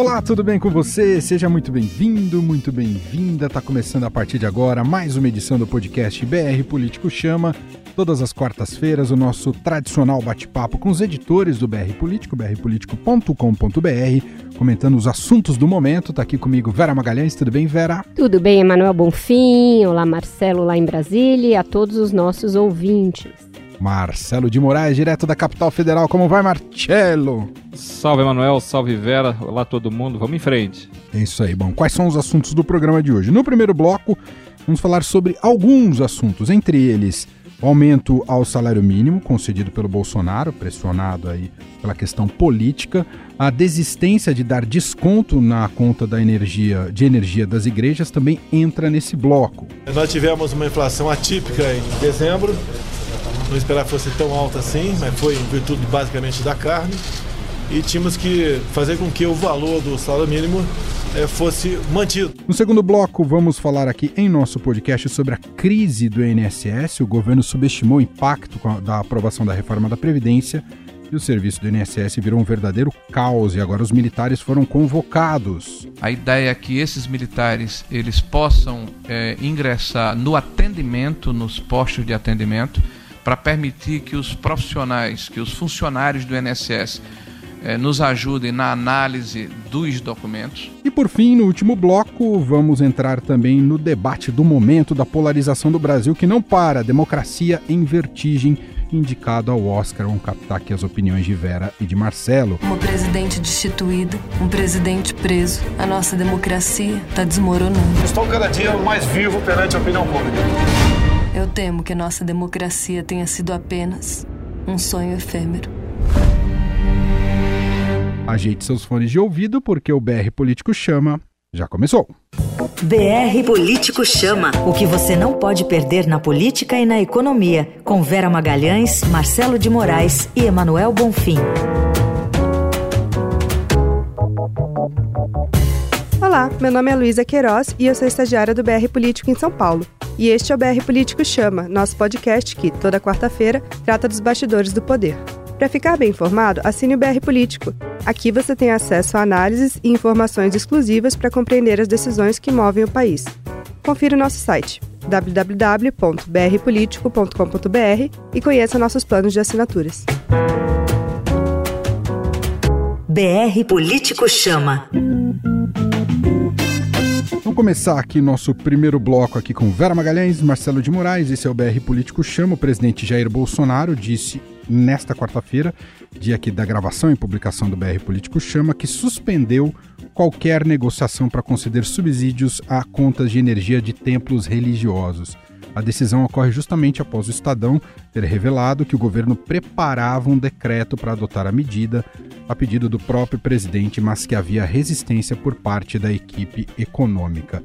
Olá, tudo bem com você? Seja muito bem-vindo, muito bem-vinda. Tá começando a partir de agora mais uma edição do podcast BR Político Chama. Todas as quartas-feiras, o nosso tradicional bate-papo com os editores do BR Político, brpolitico.com.br, comentando os assuntos do momento. Tá aqui comigo Vera Magalhães, tudo bem, Vera? Tudo bem, Emanuel Bonfim. Olá, Marcelo, lá em Brasília, e a todos os nossos ouvintes. Marcelo de Moraes, direto da capital federal. Como vai, Marcelo? Salve, Emanuel. Salve, Vera. Olá, todo mundo. Vamos em frente. É isso aí. Bom, quais são os assuntos do programa de hoje? No primeiro bloco, vamos falar sobre alguns assuntos, entre eles o aumento ao salário mínimo concedido pelo Bolsonaro, pressionado aí pela questão política, a desistência de dar desconto na conta da energia, de energia das igrejas também entra nesse bloco. Nós tivemos uma inflação atípica em dezembro, não esperava que fosse tão alta assim, mas foi em virtude basicamente da carne. E tínhamos que fazer com que o valor do salário mínimo é, fosse mantido. No segundo bloco, vamos falar aqui em nosso podcast sobre a crise do INSS. O governo subestimou o impacto da aprovação da reforma da Previdência e o serviço do INSS virou um verdadeiro caos e agora os militares foram convocados. A ideia é que esses militares eles possam é, ingressar no atendimento, nos postos de atendimento, para permitir que os profissionais, que os funcionários do INSS eh, nos ajudem na análise dos documentos. E por fim, no último bloco, vamos entrar também no debate do momento da polarização do Brasil que não para, democracia em vertigem, indicado ao Oscar. Vamos captar aqui as opiniões de Vera e de Marcelo. Um presidente destituído, um presidente preso, a nossa democracia está desmoronando. Estou cada dia mais vivo perante a opinião pública. Eu temo que nossa democracia tenha sido apenas um sonho efêmero. Ajeite seus fones de ouvido porque o BR Político Chama já começou. BR Político Chama. O que você não pode perder na política e na economia. Com Vera Magalhães, Marcelo de Moraes e Emanuel Bonfim. Olá, meu nome é Luísa Queiroz e eu sou estagiária do BR Político em São Paulo. E este é o BR Político Chama, nosso podcast que, toda quarta-feira, trata dos bastidores do poder. Para ficar bem informado, assine o BR Político. Aqui você tem acesso a análises e informações exclusivas para compreender as decisões que movem o país. Confira o nosso site www.brpolitico.com.br e conheça nossos planos de assinaturas. BR Político Chama. Vamos começar aqui nosso primeiro bloco aqui com Vera Magalhães, Marcelo de Moraes, esse é o BR Político Chama. O presidente Jair Bolsonaro disse nesta quarta-feira, dia aqui da gravação e publicação do BR Político Chama, que suspendeu qualquer negociação para conceder subsídios a contas de energia de templos religiosos. A decisão ocorre justamente após o Estadão ter revelado que o governo preparava um decreto para adotar a medida, a pedido do próprio presidente, mas que havia resistência por parte da equipe econômica.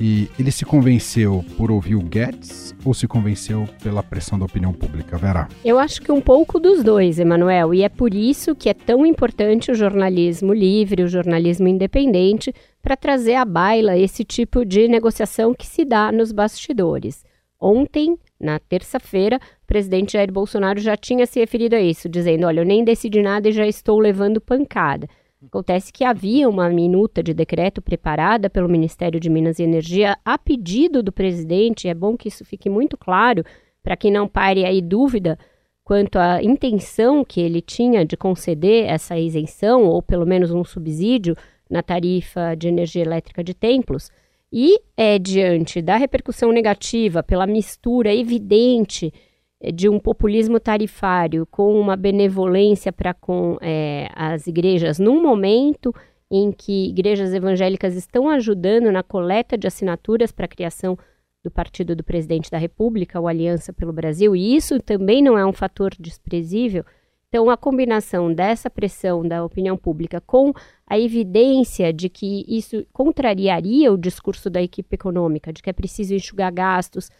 E ele se convenceu por ouvir o Guedes ou se convenceu pela pressão da opinião pública, Vera? Eu acho que um pouco dos dois, Emanuel, e é por isso que é tão importante o jornalismo livre, o jornalismo independente, para trazer à baila esse tipo de negociação que se dá nos bastidores. Ontem, na terça-feira, o presidente Jair Bolsonaro já tinha se referido a isso, dizendo: Olha, eu nem decidi nada e já estou levando pancada. Acontece que havia uma minuta de decreto preparada pelo Ministério de Minas e Energia a pedido do presidente. É bom que isso fique muito claro para que não pare aí dúvida quanto à intenção que ele tinha de conceder essa isenção ou pelo menos um subsídio na tarifa de energia elétrica de templos. E é diante da repercussão negativa pela mistura evidente eh, de um populismo tarifário com uma benevolência para com é, as igrejas, num momento em que igrejas evangélicas estão ajudando na coleta de assinaturas para a criação do partido do presidente da República, o Aliança pelo Brasil, e isso também não é um fator desprezível. Então, a combinação dessa pressão da opinião pública com a evidência de que isso contrariaria o discurso da equipe econômica, de que é preciso enxugar gastos,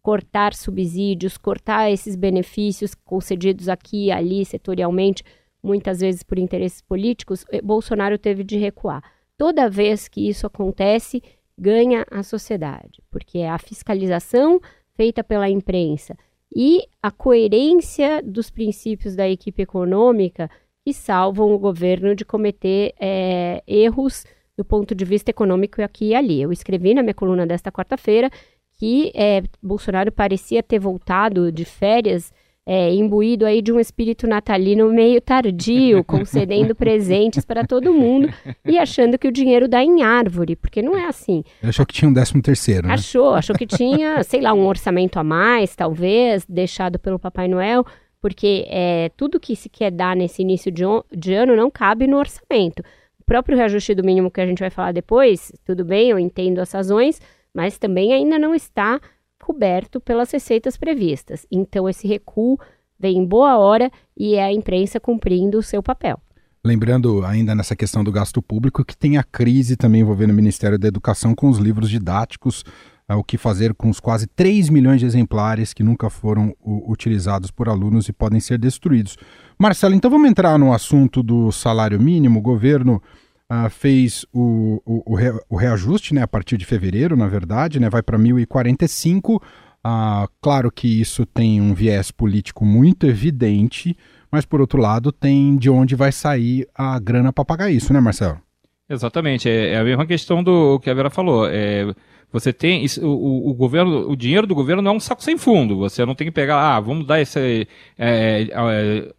cortar subsídios, cortar esses benefícios concedidos aqui e ali setorialmente, muitas vezes por interesses políticos, eh, Bolsonaro teve de recuar. Toda vez que isso acontece, ganha a sociedade, porque é a fiscalização feita pela imprensa e a coerência dos princípios da equipe econômica que salvam o governo de cometer é, erros do ponto de vista econômico aqui e ali. Eu escrevi na minha coluna desta quarta-feira que é, Bolsonaro parecia ter voltado de férias é, imbuído aí de um espírito natalino meio tardio, concedendo presentes para todo mundo e achando que o dinheiro dá em árvore, porque não é assim. Achou que tinha um décimo terceiro, né? Achou, achou que tinha, sei lá, um orçamento a mais, talvez, deixado pelo Papai Noel, porque é, tudo que se quer dar nesse início de, de ano não cabe no orçamento. O próprio reajuste do mínimo que a gente vai falar depois, tudo bem, eu entendo as razões, mas também ainda não está coberto pelas receitas previstas. Então, esse recuo vem em boa hora e é a imprensa cumprindo o seu papel. Lembrando ainda nessa questão do gasto público que tem a crise também envolvendo o Ministério da Educação com os livros didáticos, é, o que fazer com os quase 3 milhões de exemplares que nunca foram o, utilizados por alunos e podem ser destruídos. Marcelo, então vamos entrar no assunto do salário mínimo. O governo uh, fez o, o, o, reajuste né, a partir de fevereiro, na verdade, né, vai para 1.045. Uh, claro que isso tem um viés político muito evidente, mas por outro lado tem de onde vai sair a grana para pagar isso, né, Marcelo? Exatamente, é, é, a mesma questão do que a Vera falou. É, você tem isso, o, o, governo, o dinheiro do governo não é um saco sem fundo. Você não tem que pegar, ah, vamos dar esse é, é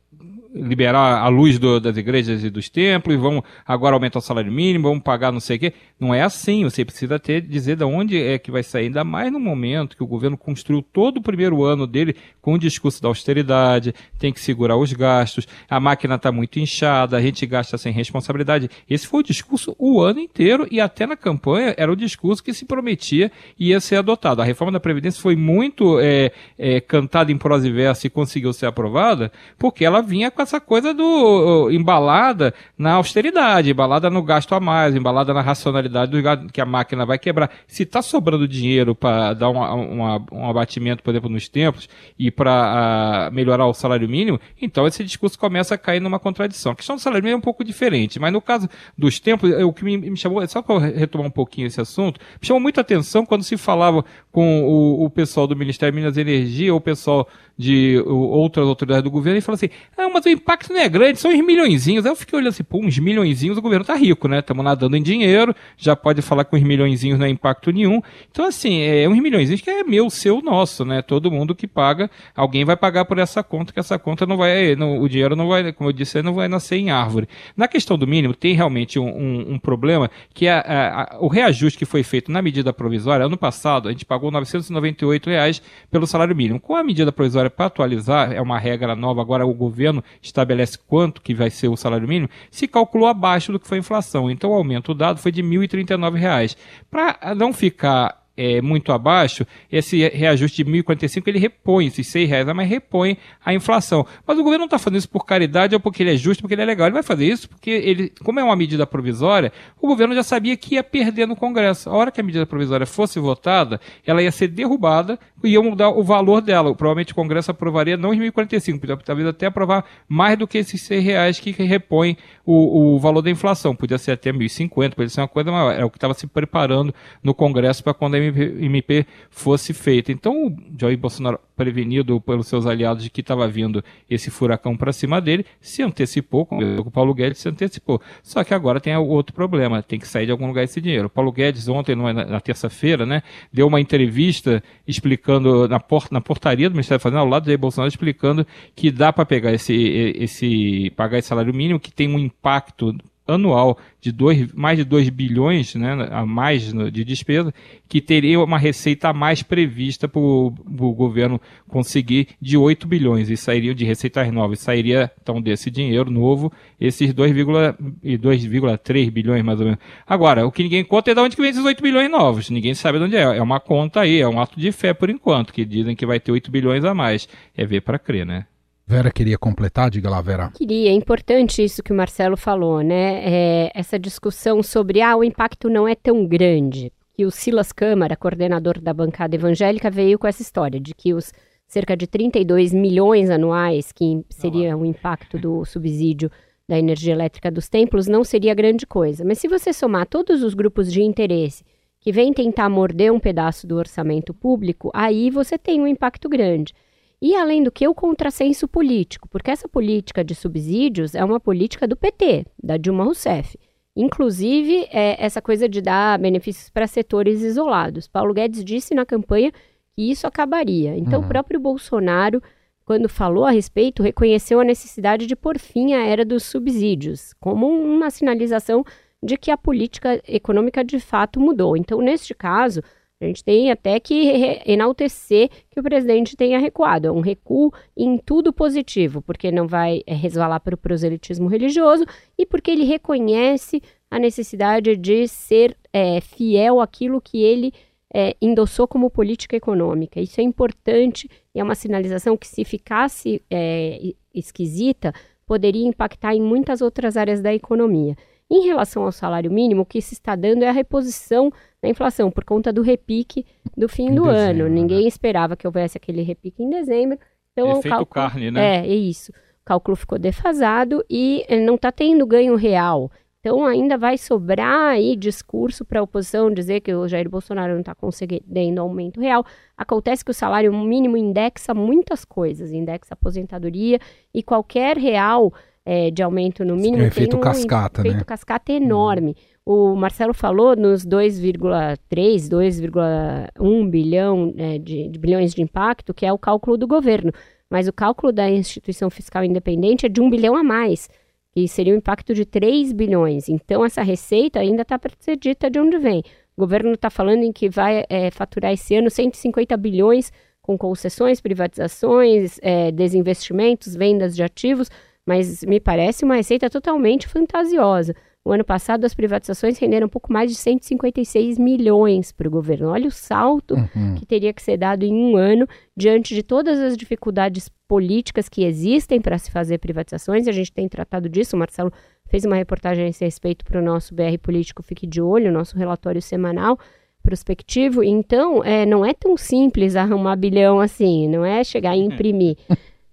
liberar a luz do, das igrejas e dos templos, vamos agora aumentar o salário mínimo, vamos pagar não sei o quê. Não é assim, você precisa ter, dizer de onde é que vai sair, ainda mais no momento que o governo construiu todo o primeiro ano dele com o discurso da austeridade, tem que segurar os gastos, a máquina está muito inchada, a gente gasta sem responsabilidade. Esse foi o discurso o ano inteiro e até na campanha era o discurso que se prometia ia ser adotado. A reforma da Previdência foi muito é, é, cantada em prosa e verso e conseguiu ser aprovada porque ela vinha com com essa coisa do embalada na austeridade, embalada no gasto a mais, embalada na racionalidade do que a máquina vai quebrar. Se está sobrando dinheiro para dar uma, uma, um abatimento, por exemplo, nos tempos e para uh, melhorar o salário mínimo, então esse discurso começa a cair numa contradição. A questão do salário mínimo é um pouco diferente, mas no caso dos tempos, o que me, me chamou, só para retomar um pouquinho esse assunto, me chamou muita atenção quando se falava com o, o pessoal do Ministério de Minas e Energia ou o pessoal de outras autoridades do governo e falou assim: ah, mas o impacto não é grande, são uns milhõeszinhos. Aí eu fiquei olhando assim, pô, uns milhõeszinhos, o governo tá rico, né? Estamos nadando em dinheiro, já pode falar que uns milhõeszinhos não é impacto nenhum. Então, assim, é uns milhõeszinhos que é meu, seu, nosso, né? Todo mundo que paga, alguém vai pagar por essa conta, que essa conta não vai, não, o dinheiro não vai, como eu disse, não vai nascer em árvore. Na questão do mínimo, tem realmente um, um, um problema, que é a, a, o reajuste que foi feito na medida provisória, ano passado, a gente pagou 998 reais pelo salário mínimo. Com a medida provisória para atualizar, é uma regra nova, agora o governo estabelece quanto que vai ser o salário mínimo, se calculou abaixo do que foi a inflação. Então o aumento dado foi de R$ 1.039. Para não ficar é, muito abaixo, esse reajuste de 1.045 ele repõe esses 6 reais, mas repõe a inflação. Mas o governo não está fazendo isso por caridade ou porque ele é justo, porque ele é legal. Ele vai fazer isso porque ele, como é uma medida provisória, o governo já sabia que ia perder no Congresso. A hora que a medida provisória fosse votada, ela ia ser derrubada e ia mudar o valor dela. Provavelmente o Congresso aprovaria não os 1.045, talvez até aprovar mais do que esses 6 reais que repõem o, o valor da inflação. Podia ser até 1.050, podia ser uma coisa maior. É o que estava se preparando no Congresso para quando a MP fosse feita. Então, o Jair Bolsonaro, prevenido pelos seus aliados de que estava vindo esse furacão para cima dele, se antecipou, como o Paulo Guedes se antecipou. Só que agora tem outro problema, tem que sair de algum lugar esse dinheiro. O Paulo Guedes, ontem, na, terça-feira, né, deu uma entrevista explicando, na, port, na portaria do Ministério da Fazenda, ao lado do Jair Bolsonaro, explicando que dá para pegar esse, esse, pagar esse salário mínimo, que tem um impacto anual de dois, mais de 2 bilhões né, a mais de despesa, que teria uma receita a mais prevista para o governo conseguir de 8 bilhões, e sairia de receitas novas, sairia então desse dinheiro novo, esses 2,3 bilhões mais ou menos. Agora, o que ninguém conta é de onde que vem esses 8 bilhões novos, ninguém sabe de onde é, é uma conta aí, é um ato de fé por enquanto, que dizem que vai ter 8 bilhões a mais, é ver para crer, né? Vera queria completar, diga lá, Vera. Queria, é importante isso que o Marcelo falou, né? É, essa discussão sobre ah, o impacto não é tão grande. Que o Silas Câmara, coordenador da bancada evangélica, veio com essa história de que os cerca de 32 milhões anuais, que seria o impacto do subsídio da energia elétrica dos templos, não seria grande coisa. Mas se você somar todos os grupos de interesse que vêm tentar morder um pedaço do orçamento público, aí você tem um impacto grande. E, além do que, o contrassenso político, porque essa política de subsídios é uma política do PT, da Dilma Rousseff. Inclusive, é, essa coisa de dar benefícios para setores isolados. Paulo Guedes disse na campanha que isso acabaria. Então, uhum. o próprio Bolsonaro, quando falou a respeito, reconheceu a necessidade de pôr fim à era dos subsídios, como uma sinalização de que a política econômica de fato mudou. Então, neste caso, a gente tem até que enaltecer que o presidente tenha recuado. É um recuo em tudo positivo, porque não vai é, resvalar para o proselitismo religioso e porque ele reconhece a necessidade de ser é, fiel àquilo que ele é, endossou como política econômica. Isso é importante e é uma sinalização que, se ficasse é, esquisita, poderia impactar em muitas outras áreas da economia. Em relação ao salário mínimo, o que se está dando é a reposição da inflação por conta do repique do fim em do dezembro, ano. Né? Ninguém esperava que houvesse aquele repique em dezembro. Então, Efeito o cálculo, carne, né? É, é isso. O cálculo ficou defasado e eh, não está tendo ganho real. Então ainda vai sobrar aí discurso para a oposição dizer que o Jair Bolsonaro não está conseguindo aumento real. Acontece que o salário mínimo indexa muitas coisas, indexa aposentadoria e qualquer real é, de aumento no mínimo. É efeito um cascata, efeito né? cascata enorme. O Marcelo falou nos 2,3, 2,1 bilhão é, de, de bilhões de impacto, que é o cálculo do governo. Mas o cálculo da instituição fiscal independente é de um bilhão a mais, que seria um impacto de 3 bilhões. Então, essa receita ainda está para ser dita de onde vem. O governo está falando em que vai é, faturar esse ano 150 bilhões com concessões, privatizações, é, desinvestimentos, vendas de ativos mas me parece uma receita totalmente fantasiosa. O ano passado, as privatizações renderam um pouco mais de 156 milhões para o governo. Olha o salto uhum. que teria que ser dado em um ano, diante de todas as dificuldades políticas que existem para se fazer privatizações. A gente tem tratado disso. O Marcelo fez uma reportagem a esse respeito para o nosso BR Político Fique de Olho, nosso relatório semanal prospectivo. Então, é, não é tão simples arrumar bilhão assim, não é chegar e imprimir.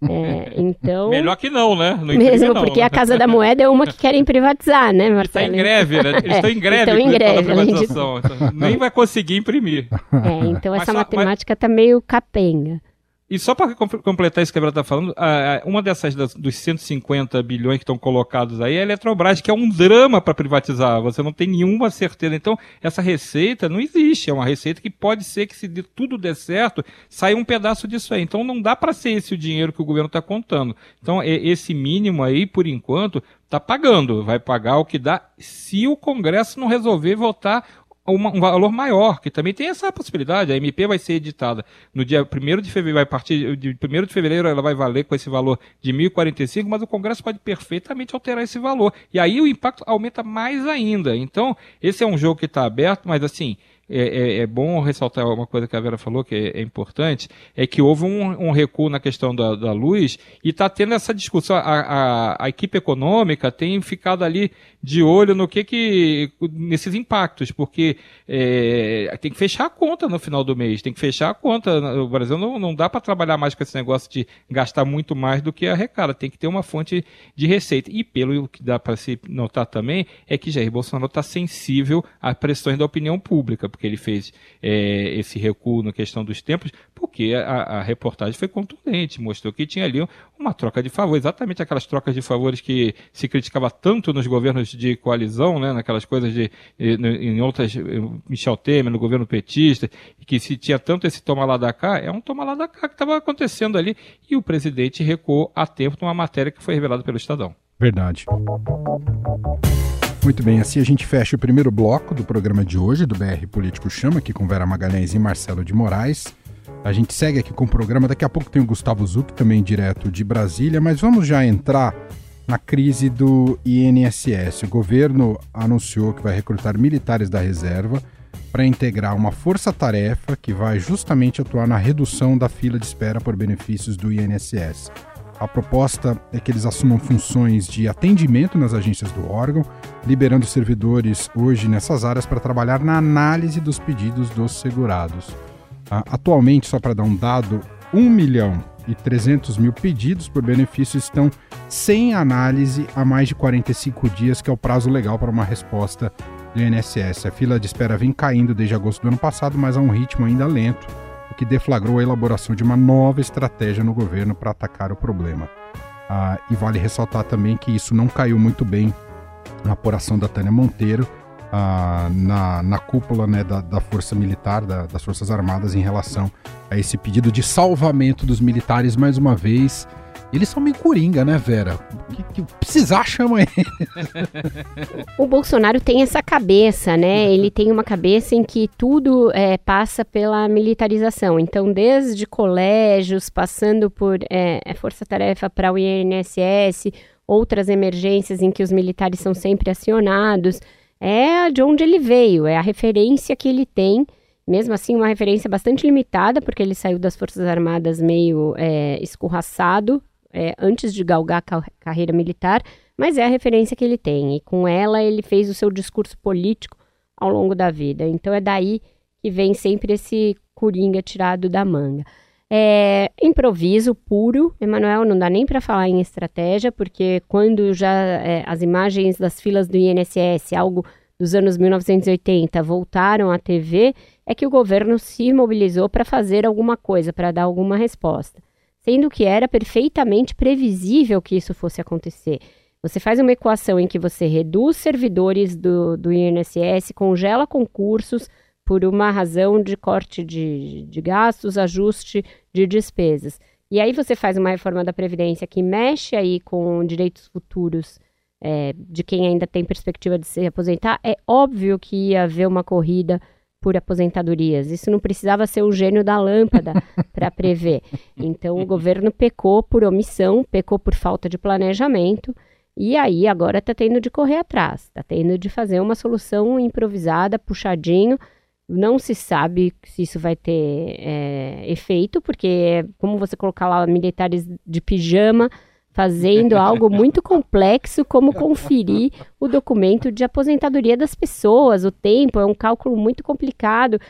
É, então. Melhor que não, né? Não mesmo não, porque né? a Casa da Moeda é uma que querem privatizar, né, Marcelo? Está em greve, né? Eles estão em greve, estão em greve privatização. De... Então, nem vai conseguir imprimir. É, então essa mas, matemática está mas... meio capenga. E só para completar isso que a Gabriela está falando, uma dessas dos 150 bilhões que estão colocados aí é a Eletrobras, que é um drama para privatizar. Você não tem nenhuma certeza. Então, essa receita não existe. É uma receita que pode ser que, se tudo der certo, saia um pedaço disso aí. Então, não dá para ser esse o dinheiro que o governo está contando. Então, esse mínimo aí, por enquanto, está pagando. Vai pagar o que dá se o Congresso não resolver votar um valor maior, que também tem essa possibilidade. A MP vai ser editada no dia 1 de fevereiro, vai partir de 1 de fevereiro, ela vai valer com esse valor de 1.045, mas o Congresso pode perfeitamente alterar esse valor. E aí o impacto aumenta mais ainda. Então, esse é um jogo que está aberto, mas assim, é, é, é, bom ressaltar uma coisa que a Vera falou que é, é importante, é que houve um, um, recuo na questão da, da luz e está tendo essa discussão. A, a, a, equipe econômica tem ficado ali de olho no que que nesses impactos, porque é, tem que fechar a conta no final do mês, tem que fechar a conta. O Brasil não, não dá para trabalhar mais com esse negócio de gastar muito mais do que arrecada, tem que ter uma fonte de receita. E pelo que dá para se notar também é que Jair Bolsonaro está sensível a pressões da opinião pública porque ele fez é, esse recuo na questão dos tempos, porque a, a, reportagem foi contundente, mostrou que tinha ali uma troca de favores, exatamente aquelas trocas de favores que se criticava tanto nos governos de coalizão, né, naquelas coisas de em outras Michel Temer, no governo petista, que se tinha tanto esse toma lá da cá, é um toma lá da cá que estava acontecendo ali e o presidente recuou a tempo numa matéria que foi revelada pelo Estadão. Verdade. Muito bem, assim a gente fecha o primeiro bloco do programa de hoje, do BR Político Chama, aqui com Vera Magalhães e Marcelo de Moraes. A gente segue aqui com o programa, daqui a pouco tem o Gustavo Zuc, também direto de Brasília, mas vamos já entrar na crise do INSS. O governo anunciou que vai recrutar militares da reserva para integrar uma força-tarefa que vai justamente atuar na redução da fila de espera por benefícios do INSS. A proposta é que eles assumam funções de atendimento nas agências do órgão, liberando servidores hoje nessas áreas para trabalhar na análise dos pedidos dos segurados. Atualmente, só para dar um dado, 1 milhão e 300 mil pedidos por benefício estão sem análise há mais de 45 dias, que é o prazo legal para uma resposta do INSS. A fila de espera vem caindo desde agosto do ano passado, mas a um ritmo ainda lento que deflagrou a elaboração de uma nova estratégia no governo para atacar o problema. Ah, e vale ressaltar também que isso não caiu muito bem na apuração da Tânia Monteiro, ah, na, na cúpula né, da, da Força Militar, da, das Forças Armadas, em relação a esse pedido de salvamento dos militares, mais uma vez. Eles são meio coringa, né, Vera? Que, que precisar, chama ele. o Bolsonaro tem essa cabeça, né? Ele tem uma cabeça em que tudo é, passa pela militarização. Então, desde colégios, passando por é, é força-tarefa para o INSS, outras emergências em que os militares são sempre acionados, é de onde ele veio, é a referência que ele tem mesmo assim, uma referência bastante limitada, porque ele saiu das Forças Armadas meio é, escorraçado é, antes de galgar a carreira militar, mas é a referência que ele tem. E com ela ele fez o seu discurso político ao longo da vida. Então é daí que vem sempre esse coringa tirado da manga. É, improviso puro, Emanuel, não dá nem para falar em estratégia, porque quando já é, as imagens das filas do INSS, algo dos anos 1980, voltaram à TV, é que o governo se mobilizou para fazer alguma coisa, para dar alguma resposta sendo que era perfeitamente previsível que isso fosse acontecer. Você faz uma equação em que você reduz servidores do, do INSS, congela concursos por uma razão de corte de, de gastos, ajuste de despesas. E aí você faz uma reforma da Previdência que mexe aí com direitos futuros é, de quem ainda tem perspectiva de se aposentar. É óbvio que ia haver uma corrida por aposentadorias. Isso não precisava ser o gênio da lâmpada para prever. Então o governo pecou por omissão, pecou por falta de planejamento. E aí agora está tendo de correr atrás, está tendo de fazer uma solução improvisada, puxadinho. Não se sabe se isso vai ter é, efeito, porque é como você colocar lá militares de pijama fazendo algo muito complexo, como conferir o documento de aposentadoria das pessoas, o tempo, é um cálculo muito complicado.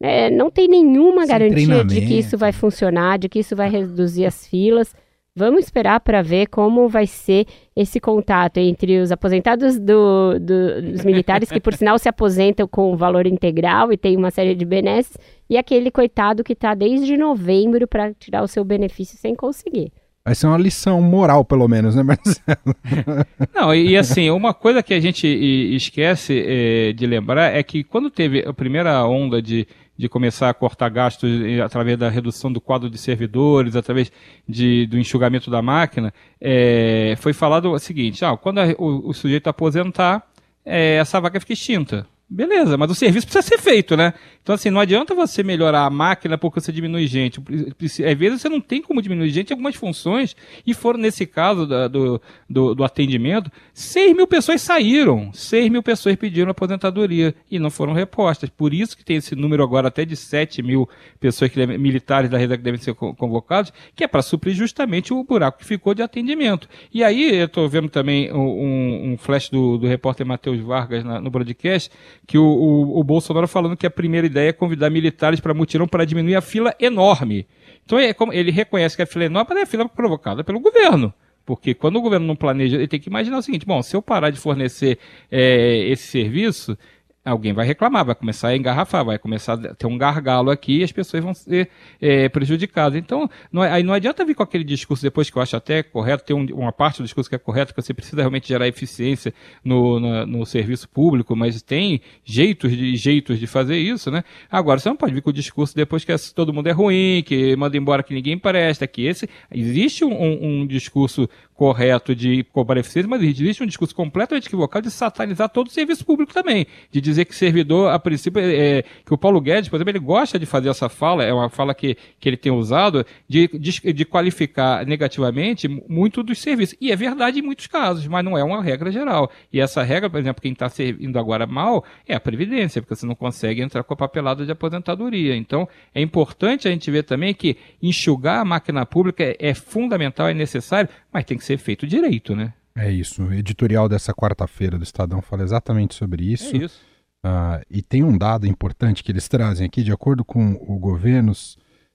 É, não tem nenhuma Sem garantia de que isso vai funcionar, de que isso vai reduzir as filas. Vamos esperar para ver como vai ser esse contato entre os aposentados do, do, dos militares, que por sinal se aposentam com valor integral e tem uma série de benesses, e aquele coitado que está desde novembro para tirar o seu benefício sem conseguir. Vai ser uma lição moral, pelo menos, né, Marcelo? Não, e assim, uma coisa que a gente esquece é, de lembrar é que quando teve a primeira onda de, de começar a cortar gastos através da redução do quadro de servidores, através de, do enxugamento da máquina, é, foi falado o seguinte: ah, quando a, o, o, sujeito aposentar, é, essa vaga fica extinta. Beleza, mas o serviço precisa ser feito, né? Então, assim, não adianta você melhorar a máquina porque você diminui gente. Às vezes você não tem como diminuir gente em algumas funções, e foram, nesse caso da, do, do, do, atendimento, 6 mil pessoas saíram. 6 mil pessoas pediram aposentadoria e não foram repostas. Por isso que tem esse número agora até de 7 mil pessoas que militares da rede que devem ser convocados, que é para suprir justamente o buraco que ficou de atendimento. E aí, eu estou vendo também um, um, flash do, do repórter Matheus Vargas na, no broadcast que o, o, o Bolsonaro falando que a primeira ideia é convidar militares para mutirão para diminuir a fila enorme. Então é como ele reconhece que a fila é enorme é a fila provocada pelo governo. Porque quando o governo não planeja, ele tem que imaginar o seguinte: bom, se eu parar de fornecer é, esse serviço, alguém vai reclamar, vai começar a engarrafar, vai começar a ter um gargalo aqui e as pessoas vão ser é, prejudicadas. Então, não, é, aí não adianta vir com aquele discurso depois que eu acho até correto, ter um, uma parte do discurso que é correto, que você precisa realmente gerar eficiência no, no, no, serviço público, mas tem jeitos de, jeitos de fazer isso, né? Agora, você não pode vir com o discurso depois que todo mundo é ruim, que manda embora que ninguém presta, que esse... Existe um, um discurso correto de cobrar eficiência, mas existe um discurso completamente equivocado de satanizar todo o serviço público também, de dizer que servidor, a princípio, é, é, que o Paulo Guedes, por exemplo, ele gosta de fazer essa fala, é uma fala que, que ele tem usado, de, de, de qualificar negativamente muito dos serviços. E é verdade em muitos casos, mas não é uma regra geral. E essa regra, por exemplo, quem está servindo agora mal é a Previdência, porque você não consegue entrar com a papelada de aposentadoria. Então, é importante a gente ver também que enxugar a máquina pública é, é fundamental, é necessário, mas tem que ser feito direito, né? É isso. O editorial dessa quarta-feira do Estadão fala exatamente sobre isso. É isso. Uh, e tem um dado importante que eles trazem aqui, de acordo com o governo,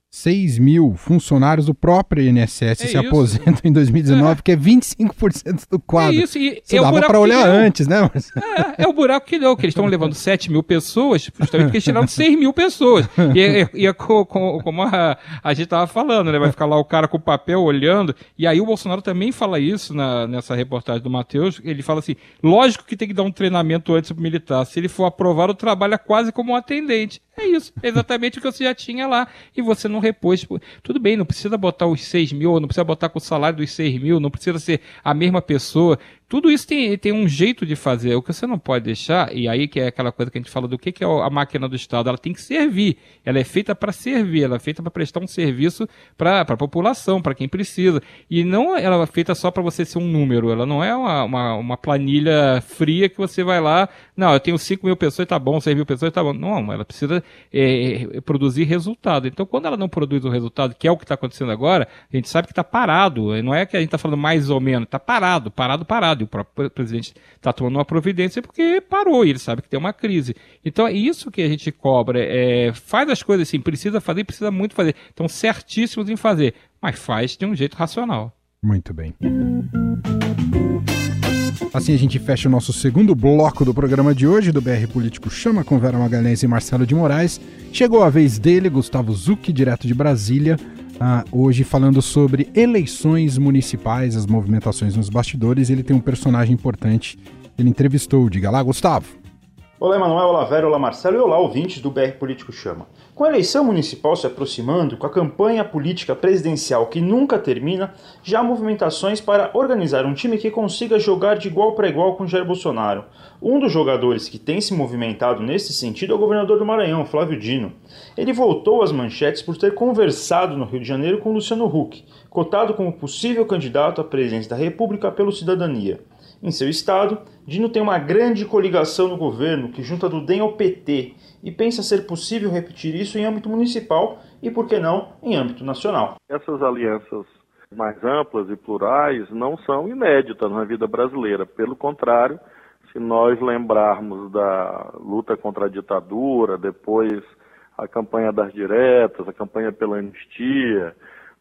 6 mil funcionários do próprio INSS é se isso. aposentam em 2019, é. que é 25% do quadro. É isso, e Você é dava para olhar antes, né? É, é, o buraco que deu, que eles estão levando 7 mil pessoas, justamente porque eles tiraram 6 mil pessoas. E, é, e, e como a, a gente estava falando, né? Vai ficar lá o cara com o papel olhando, e aí o Bolsonaro também fala isso na, nessa reportagem do Matheus, ele fala assim, lógico que tem que dar um treinamento antes pro militar, se ele for aprovado, trabalha quase como um atendente. É isso, exatamente o que você já tinha lá. E você não repôs. Tipo, tudo bem, não precisa botar os 6 mil, não precisa botar com o salário dos 6 mil, não precisa ser a mesma pessoa. Tudo isso tem, tem um jeito de fazer. O que você não pode deixar, e aí que é aquela coisa que a gente fala do que, que é a máquina do Estado, ela tem que servir. Ela é feita para servir, ela é feita para prestar um serviço para a população, para quem precisa. E não ela é feita só para você ser um número. Ela não é uma, uma, uma, planilha fria que você vai lá, não, eu tenho 5 mil pessoas, tá bom, 6 mil pessoas, tá bom. Não, ela precisa é, produzir resultado. Então, quando ela não produz o resultado, que é o que está acontecendo agora, a gente sabe que está parado. Não é que a gente está falando mais ou menos, está parado, parado, parado e o próprio presidente está tomando uma providência porque parou e ele sabe que tem uma crise. Então é isso que a gente cobra. É, faz as coisas assim, precisa fazer, precisa muito fazer. Estão certíssimos em fazer, mas faz de um jeito racional. Muito bem. Assim a gente fecha o nosso segundo bloco do programa de hoje do BR Político Chama com Vera Magalhães e Marcelo de Moraes. Chegou a vez dele, Gustavo Zucchi, direto de Brasília, ah, hoje falando sobre eleições municipais, as movimentações nos bastidores. Ele tem um personagem importante. Ele entrevistou. Diga lá, Gustavo. Olá, Emanuel, olá, Vera, olá, Marcelo e olá, ouvintes do BR Político Chama. Com a eleição municipal se aproximando, com a campanha política presidencial que nunca termina, já há movimentações para organizar um time que consiga jogar de igual para igual com Jair Bolsonaro. Um dos jogadores que tem se movimentado nesse sentido é o governador do Maranhão, Flávio Dino. Ele voltou às manchetes por ter conversado no Rio de Janeiro com Luciano Huck, cotado como possível candidato à presidência da República pelo Cidadania. Em seu estado, Dino tem uma grande coligação no governo que junta do DEM ao PT e pensa ser possível repetir isso em âmbito municipal e, por que não, em âmbito nacional. Essas alianças mais amplas e plurais não são inéditas na vida brasileira. Pelo contrário, se nós lembrarmos da luta contra a ditadura, depois a campanha das diretas, a campanha pela anistia,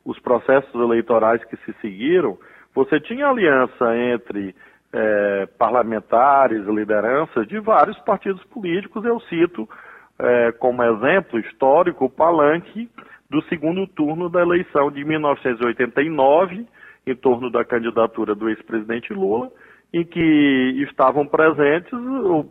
os processos eleitorais que se seguiram, você tinha aliança entre é, parlamentares, lideranças de vários partidos políticos. Eu cito é, como exemplo histórico o palanque do segundo turno da eleição de 1989, em torno da candidatura do ex-presidente Lula, em que estavam presentes,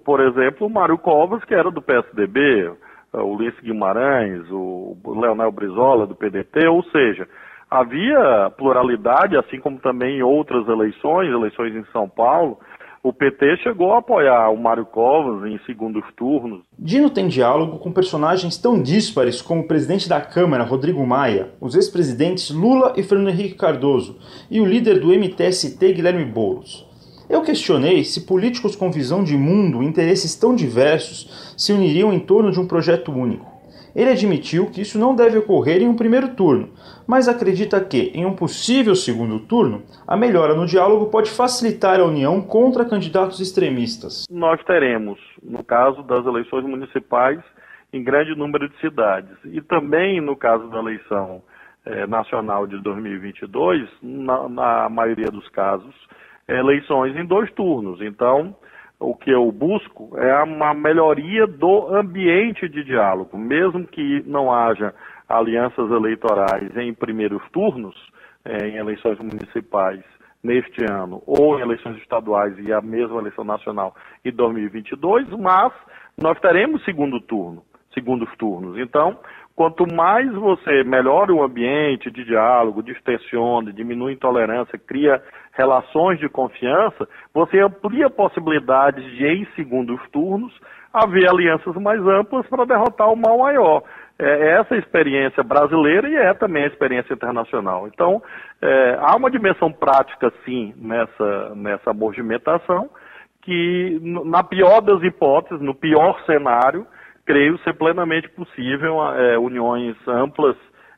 por exemplo, o Mário Covas, que era do PSDB, o Ulisses Guimarães, o Leonel Brizola, do PDT, ou seja, havia pluralidade, assim como também em outras eleições, eleições em São Paulo, o PT chegou a apoiar o Mário Covas em segundos turnos. Dino tem diálogo com personagens tão díspares como o presidente da Câmara, Rodrigo Maia, os ex-presidentes Lula e Fernando Henrique Cardoso e o líder do MTST, Guilherme Boulos. Eu questionei se políticos com visão de mundo e interesses tão diversos se uniriam em torno de um projeto único. Ele admitiu que isso não deve ocorrer em um primeiro turno, mas acredita que, em um possível segundo turno, a melhora no diálogo pode facilitar a união contra candidatos extremistas. Nós teremos, no caso das eleições municipais, em grande número de cidades, e também no caso da eleição eh, nacional de 2022, na, na maioria dos casos, eleições em dois turnos. Então, o que eu busco é uma melhoria do ambiente de diálogo, mesmo que não haja alianças eleitorais em primeiros turnos, é, em eleições municipais neste ano, ou em eleições estaduais e a mesma eleição nacional em 2022, mas nós teremos segundo turno, segundos turnos. Então, Quanto mais você melhora o ambiente de diálogo, distensiona, diminui intolerância, cria relações de confiança, você amplia possibilidades de, em segundos turnos, haver alianças mais amplas para derrotar o mal maior. É essa a experiência brasileira e é também a experiência internacional. Então, é, há uma dimensão prática, sim, nessa, nessa movimentação, que, na pior das hipóteses, no pior cenário, creio ser plenamente possível é, uniões amplas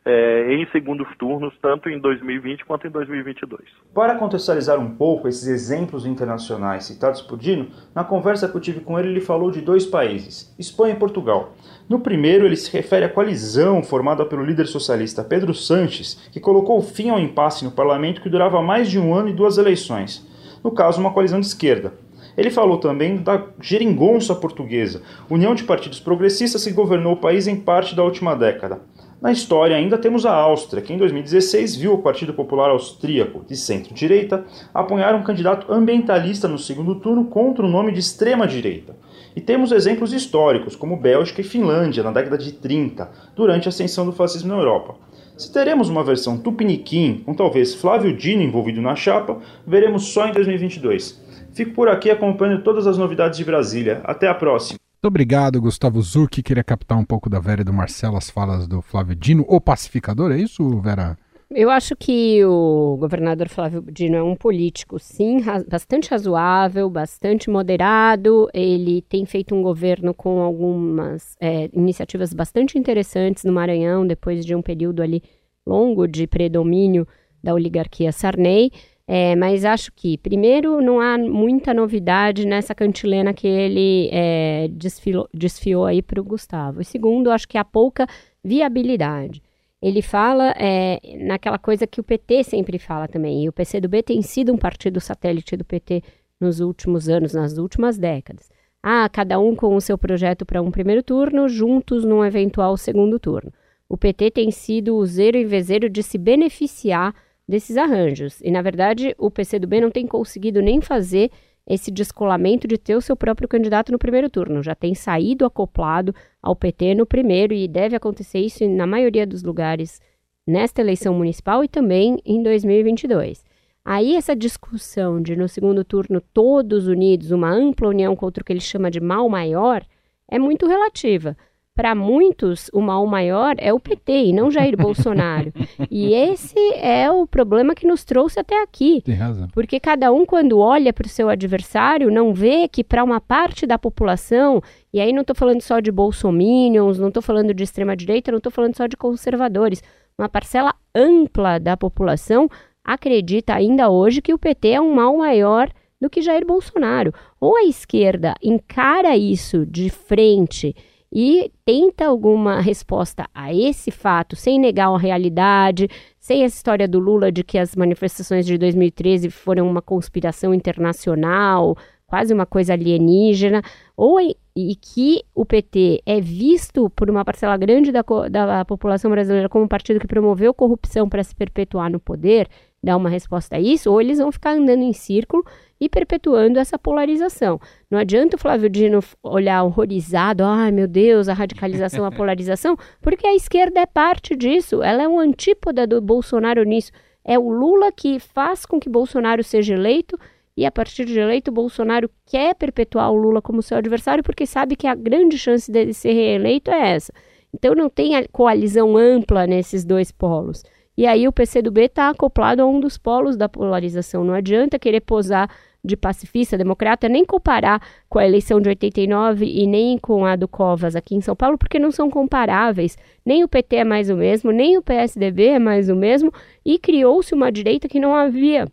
é, em segundos turnos, tanto em 2020 quanto em 2022. Para contextualizar um pouco esses exemplos internacionais citados por Dino, na conversa que eu tive com ele, ele falou de dois países, Espanha e Portugal. No primeiro, ele se refere à coalizão formada pelo líder socialista Pedro Sanches, que colocou fim ao impasse no parlamento que durava mais de um ano e duas eleições. No caso, uma coalizão de esquerda. Ele falou também da geringonça portuguesa, união de partidos progressistas que governou o país em parte da última década. Na história, ainda temos a Áustria, que em 2016 viu o Partido Popular Austríaco, de centro-direita, apoiar um candidato ambientalista no segundo turno contra um nome de extrema-direita. E temos exemplos históricos, como Bélgica e Finlândia, na década de 30, durante a ascensão do fascismo na Europa. Se teremos uma versão tupiniquim, com talvez Flávio Dino envolvido na chapa, veremos só em 2022. Fico por aqui acompanhando todas as novidades de Brasília. Até a próxima! Muito obrigado, Gustavo Zucchi. Queria captar um pouco da Vera e do Marcelo as falas do Flávio Dino, o pacificador, é isso, Vera? Eu acho que o governador Flávio Dino é um político, sim, bastante razoável, bastante moderado. Ele tem feito um governo com algumas é, iniciativas bastante interessantes no Maranhão, depois de um período ali longo de predomínio da oligarquia Sarney. É, mas acho que, primeiro, não há muita novidade nessa cantilena que ele é, desfilou, desfiou aí para o Gustavo. E segundo, acho que há pouca viabilidade. Ele fala é, naquela coisa que o PT sempre fala também, e o PCdoB tem sido um partido satélite do PT nos últimos anos, nas últimas décadas. Ah, cada um com o seu projeto para um primeiro turno, juntos num eventual segundo turno. O PT tem sido o zero e vezeiro de se beneficiar desses arranjos. E, na verdade, o PCdoB não tem conseguido nem fazer esse descolamento de ter o seu próprio candidato no primeiro turno. Já tem saído acoplado ao PT no primeiro e deve acontecer isso na maioria dos lugares nesta eleição municipal e também em 2022. Aí essa discussão de no segundo turno todos unidos, uma ampla união contra o que ele chama de mal maior, é muito relativa para muitos, o mal maior é o PT e não Jair Bolsonaro. E esse é o problema que nos trouxe até aqui. Tem razão. Porque cada um, quando olha para o seu adversário, não vê que para uma parte da população, e aí não estou falando só de bolsominions, não estou falando de extrema-direita, não estou falando só de conservadores, uma parcela ampla da população acredita ainda hoje que o PT é um mal maior do que Jair Bolsonaro. Ou a esquerda encara isso de frente e tenta alguma resposta a esse fato, sem negar a realidade, sem essa história do Lula de que as manifestações de 2013 foram uma conspiração internacional, quase uma coisa alienígena, ou e que o PT é visto por uma parcela grande da, da população brasileira como um partido que promoveu corrupção para se perpetuar no poder, dar uma resposta a isso, ou eles vão ficar andando em círculo e perpetuando essa polarização. Não adianta o Flávio Dino olhar horrorizado, ai meu Deus, a radicalização, a polarização, porque a esquerda é parte disso, ela é um antípoda do Bolsonaro nisso. É o Lula que faz com que Bolsonaro seja eleito e a partir de eleito, Bolsonaro quer perpetuar o Lula como seu adversário porque sabe que a grande chance dele ser reeleito é essa. Então não tem coalizão ampla nesses dois polos. E aí o PCdoB está acoplado a um dos polos da polarização. Não adianta querer posar de pacifista, democrata, nem comparar com a eleição de 89 e nem com a do Covas aqui em São Paulo, porque não são comparáveis. Nem o PT é mais o mesmo, nem o PSDB é mais o mesmo, e criou-se uma direita que não havia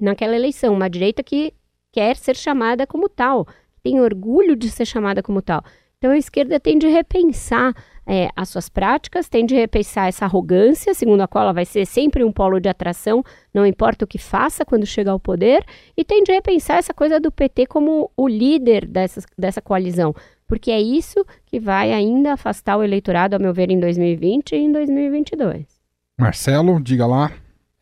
naquela eleição, uma direita que quer ser chamada como tal, tem orgulho de ser chamada como tal. Então a esquerda tem de repensar é, as suas práticas, tem de repensar essa arrogância, segundo a qual ela vai ser sempre um polo de atração, não importa o que faça quando chegar ao poder, e tem de repensar essa coisa do PT como o líder dessa, dessa coalizão, porque é isso que vai ainda afastar o eleitorado, a meu ver, em 2020 e em 2022. Marcelo, diga lá.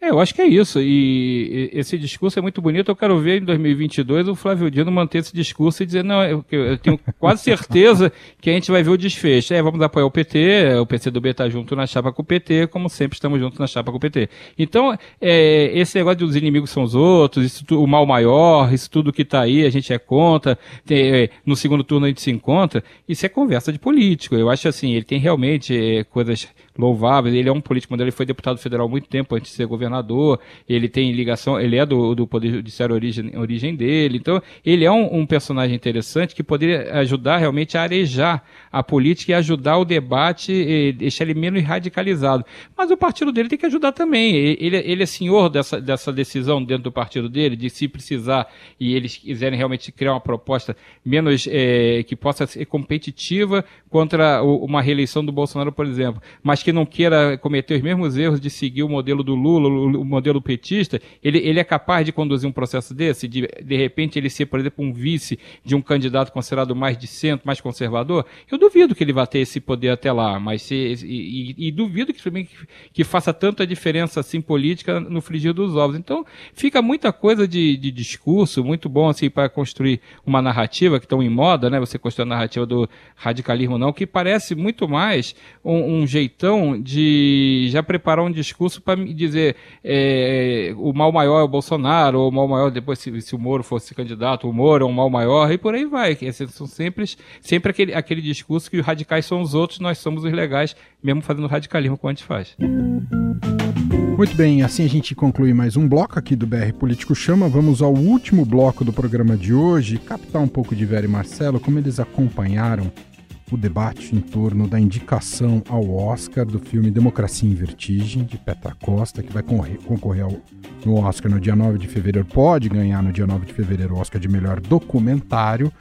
É, eu acho que é isso. E esse discurso é muito bonito. Eu quero ver em 2022 o Flávio Dino manter esse discurso e dizer: não, eu, eu tenho quase certeza que a gente vai ver o desfecho. É, vamos apoiar o PT, o PCdoB está junto na chapa com o PT, como sempre estamos juntos na chapa com o PT. Então, é, esse negócio dos inimigos são os outros, isso, o mal maior, isso tudo que está aí, a gente é contra, tem, é, no segundo turno a gente se encontra, isso é conversa de político. Eu acho assim, ele tem realmente é, coisas louváveis. Ele é um político ele foi deputado federal muito tempo antes de ser governador. Ele tem ligação, ele é do, do Poder Judiciário origem, origem dele. Então, ele é um, um personagem interessante que poderia ajudar realmente a arejar a política e ajudar o debate e deixar ele menos radicalizado. Mas o partido dele tem que ajudar também. Ele, ele é senhor dessa, dessa decisão dentro do partido dele, de se precisar e eles quiserem realmente criar uma proposta menos é, que possa ser competitiva contra uma reeleição do Bolsonaro, por exemplo, mas que não queira cometer os mesmos erros de seguir o modelo do Lula, o, modelo petista, ele, ele é capaz de conduzir um processo desse, de de repente ele ser, por exemplo, um vice de um candidato considerado mais de centro, mais conservador? Eu duvido que ele vá ter esse poder até lá, mas se, e, e, e duvido que, que, que faça tanta diferença assim política no frigir dos ovos. Então, fica muita coisa de, de discurso, muito bom assim para construir uma narrativa que estão em moda, né? Você construir a narrativa do radicalismo não, que parece muito mais um, um jeitão de já preparar um discurso para dizer é, o mal maior é o Bolsonaro, ou o mal maior depois se, se, o Moro fosse candidato, o Moro é um mal maior, e por aí vai. Esses são sempre, sempre aquele, aquele discurso que os radicais são os outros, nós somos os legais, mesmo fazendo radicalismo como a gente faz. Muito bem, assim a gente conclui mais um bloco aqui do BR Político Chama. Vamos ao último bloco do programa de hoje, captar um pouco de Vera e Marcelo, como eles acompanharam o debate em torno da indicação ao Oscar do filme Democracia em Vertigem, de Petra Costa, que vai concorrer ao, no Oscar no dia 9 de fevereiro, pode ganhar no dia 9 de fevereiro o Oscar de melhor documentário.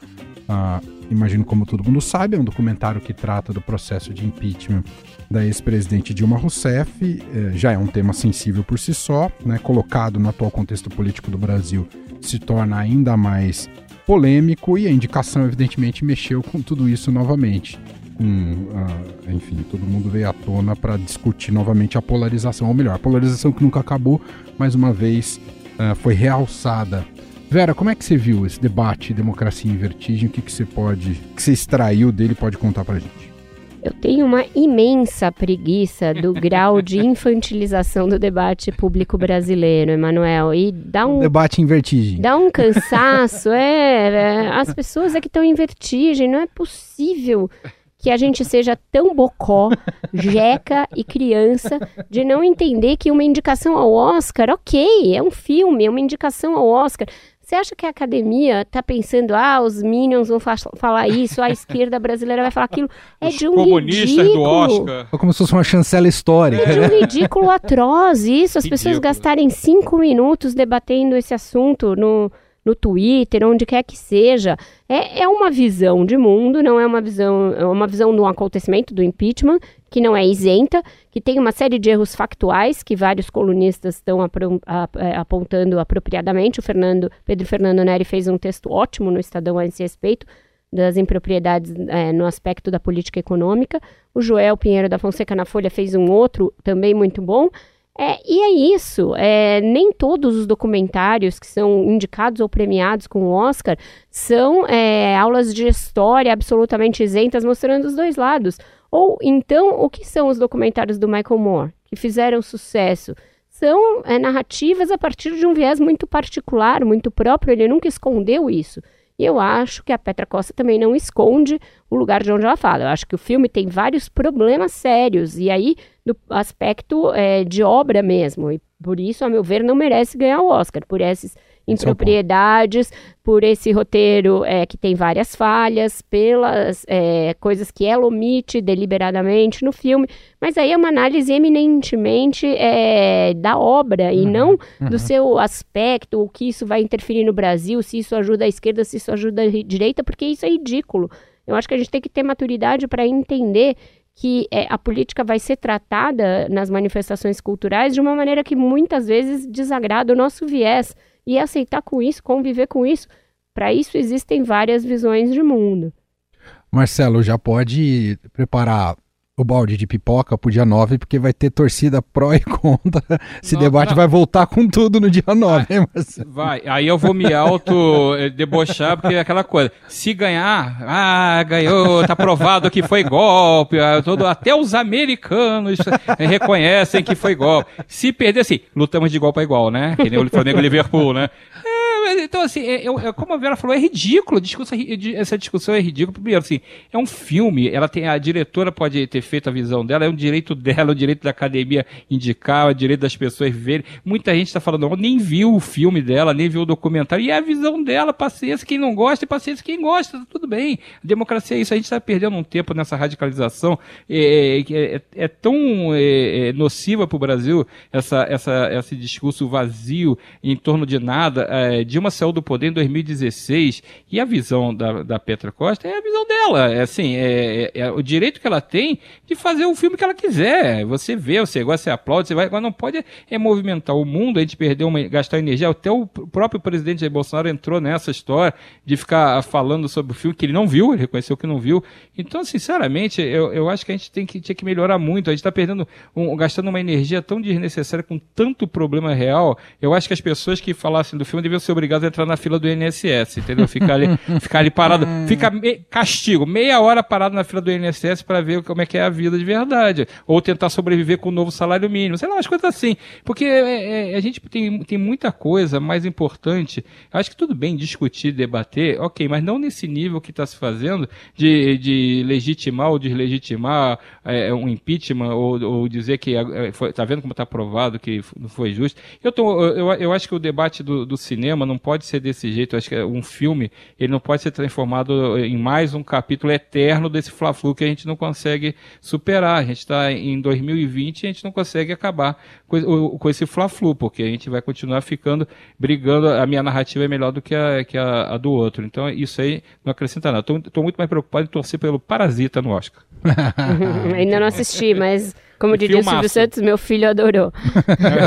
Ah, imagino como todo mundo sabe, é um documentário que trata do processo de impeachment da ex-presidente Dilma Rousseff. É, já é um tema sensível por si só, né, colocado no atual contexto político do Brasil, se torna ainda mais polêmico e a indicação, evidentemente, mexeu com tudo isso novamente. Com, uh, enfim, todo mundo veio à tona para discutir novamente a polarização, ou melhor, a polarização que nunca acabou, mais uma vez uh, foi realçada. Vera, como é que você viu esse debate Democracia em Vertigem? O que, que você pode, que você extraiu dele pode contar para gente? Eu tenho uma imensa preguiça do grau de infantilização do debate público brasileiro, Emanuel. E dá um. Debate em vertigem. Dá um cansaço. é, é as pessoas é que estão em vertigem. Não é possível que a gente seja tão bocó, jeca e criança de não entender que uma indicação ao Oscar, ok, é um filme, é uma indicação ao Oscar. Você acha que a academia está pensando, ah, os Minions vão fa falar isso, a esquerda brasileira vai falar aquilo? É os de um comunistas ridículo. do Oscar. É como se fosse uma chancela histórica. É de um né? ridículo atroz isso, as ridículo. pessoas gastarem cinco minutos debatendo esse assunto no, no Twitter, onde quer que seja. É, é uma visão de mundo, não é uma visão, é uma visão do acontecimento do impeachment, que não é isenta, que tem uma série de erros factuais que vários colunistas estão é, apontando apropriadamente. O Fernando, Pedro Fernando Neri fez um texto ótimo no Estadão a esse respeito das impropriedades é, no aspecto da política econômica. O Joel Pinheiro da Fonseca na Folha fez um outro também muito bom. É, e é isso. É, nem todos os documentários que são indicados ou premiados com o Oscar são é, aulas de história absolutamente isentas, mostrando os dois lados. Ou então, o que são os documentários do Michael Moore, que fizeram sucesso? São é, narrativas a partir de um viés muito particular, muito próprio, ele nunca escondeu isso. E eu acho que a Petra Costa também não esconde o lugar de onde ela fala. Eu acho que o filme tem vários problemas sérios, e aí, do aspecto é, de obra mesmo. E por isso, a meu ver, não merece ganhar o Oscar, por esses impropriedades, por esse roteiro é, que tem várias falhas, pelas é, coisas que ela omite deliberadamente no filme, mas aí é uma análise eminentemente é, da obra e uhum, não uhum. do seu aspecto, o que isso vai interferir no Brasil, se isso ajuda a esquerda, se isso ajuda a direita, porque isso é ridículo. Eu acho que a gente tem que ter maturidade para entender que é, a política vai ser tratada nas manifestações culturais de uma maneira que muitas vezes desagrada o nosso viés e aceitar com isso, conviver com isso. Para isso existem várias visões de mundo. Marcelo, já pode preparar o balde de pipoca pro dia 9, porque vai ter torcida pró e contra. Esse não, debate não. vai voltar com tudo no dia 9, vai, hein, Marcelo? Vai, aí eu vou me auto-debochar, porque é aquela coisa. Se ganhar, ah, ganhou, tá provado que foi golpe. Ah, todo, até os americanos reconhecem que foi golpe. Se perder, assim, lutamos de igual para igual, né? Que nem o Flamengo e Liverpool, né? Então, assim, é, é, como a Vera falou, é ridículo. Discussão, essa discussão é ridícula. Primeiro, assim, é um filme, ela tem, a diretora pode ter feito a visão dela, é um direito dela, é um direito da academia indicar, é um direito das pessoas verem. Muita gente está falando, nem viu o filme dela, nem viu o documentário, e é a visão dela, paciência, quem não gosta, e paciência, quem gosta, tá tudo bem. A democracia é isso, a gente está perdendo um tempo nessa radicalização, é, é, é, é tão é, é, nociva para o Brasil, essa, essa, esse discurso vazio em torno de nada. É, Dilma saiu do poder em 2016 e a visão da, da Petra Costa é a visão dela. É assim, é, é, é, o direito que ela tem de fazer o filme que ela quiser. Você vê, você gosta, você aplaude, você vai. Agora não pode é movimentar o mundo, a gente perdeu uma, gastar energia. Até o próprio presidente Jair Bolsonaro entrou nessa história de ficar falando sobre o filme que ele não viu, ele reconheceu que não viu. Então, sinceramente, eu, eu acho que a gente tem que, tinha que melhorar muito. A gente está perdendo, um, gastando uma energia tão desnecessária com tanto problema real. Eu acho que as pessoas que falassem do filme deviam ser obrigadas a entrar na fila do INSS, entendeu? Ficar ali, ficar ali parado. Fica me, castigo, meia hora parado na fila do INSS para ver como é que é a vida de verdade. Ou tentar sobreviver com o novo salário mínimo. Sei lá, umas coisas assim. Porque é, é, a gente tem, tem muita coisa mais importante. Acho que tudo bem discutir, debater, ok, mas não nesse nível que está se fazendo de, de legitimar ou deslegitimar é, um impeachment ou, ou dizer que está é, vendo como está provado que não foi justo. Eu, tô, eu, eu acho que o debate do, do cinema não pode ser desse jeito. Acho que um filme ele não pode ser transformado em mais um capítulo eterno desse fla-flu que a gente não consegue superar. A gente está em 2020 e a gente não consegue acabar com, com esse fla-flu, porque a gente vai continuar ficando brigando. A minha narrativa é melhor do que a, que a, a do outro. Então isso aí não acrescenta nada. Estou muito mais preocupado em torcer pelo Parasita no Oscar. Ainda não assisti, mas como diria o Silvio Santos, meu filho adorou.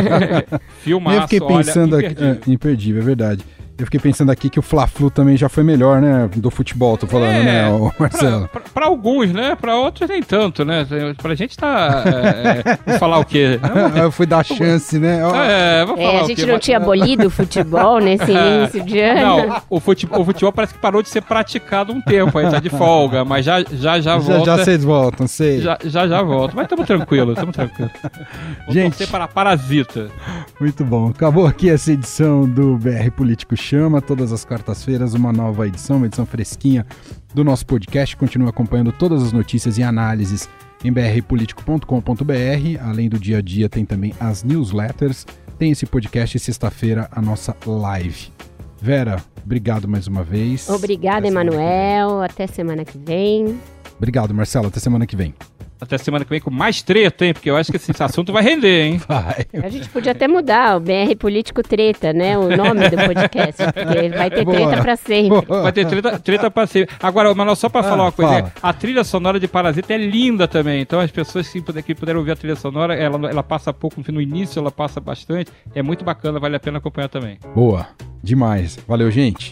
Filmaço, Eu fiquei pensando olha, imperdível. Aqui, é, imperdível, é verdade. Eu fiquei pensando aqui que o Fla-Flu também já foi melhor, né? Do futebol, tô falando, é, né, Marcelo? Pra, pra, pra, alguns, né? Pra outros nem tanto, né? Pra gente tá. É, é, falar o quê? Eu fui dar chance, né? É, vou falar é, a gente não tinha abolido o futebol nesse é. início de ano. Não, o futebol, o futebol parece que parou de ser praticado um tempo, aí tá de folga, mas já já, já volta. Já, já vocês voltam, sei. Já já, já volta, mas estamos tranquilos, estamos tranquilos. Vou gente, para Parasita. Muito bom. Acabou aqui essa edição do BR Político Chama, todas as quartas-feiras, uma nova edição, uma edição fresquinha do nosso podcast. Continue acompanhando todas as notícias e análises em brpolitico.com.br. Além do dia a dia, tem também as newsletters. Tem esse podcast sexta-feira, a nossa live. Vera, obrigado mais uma vez. Obrigada, Emanuel. Até semana que vem. Obrigado, Marcelo. Até semana que vem. Até semana que vem com mais treta, hein? Porque eu acho que esse assunto vai render, hein? Vai. A gente podia até mudar o BR Político Treta, né? O nome do podcast. Porque vai ter Boa. treta pra sempre. Boa. Vai ter treta, treta pra sempre. Agora, Manoel, só pra ah, falar uma coisa. Fala. A trilha sonora de Parasita é linda também. Então as pessoas que, que puderam ouvir a trilha sonora, ela, ela passa pouco no início, ela passa bastante. É muito bacana, vale a pena acompanhar também. Boa. Demais. Valeu, gente.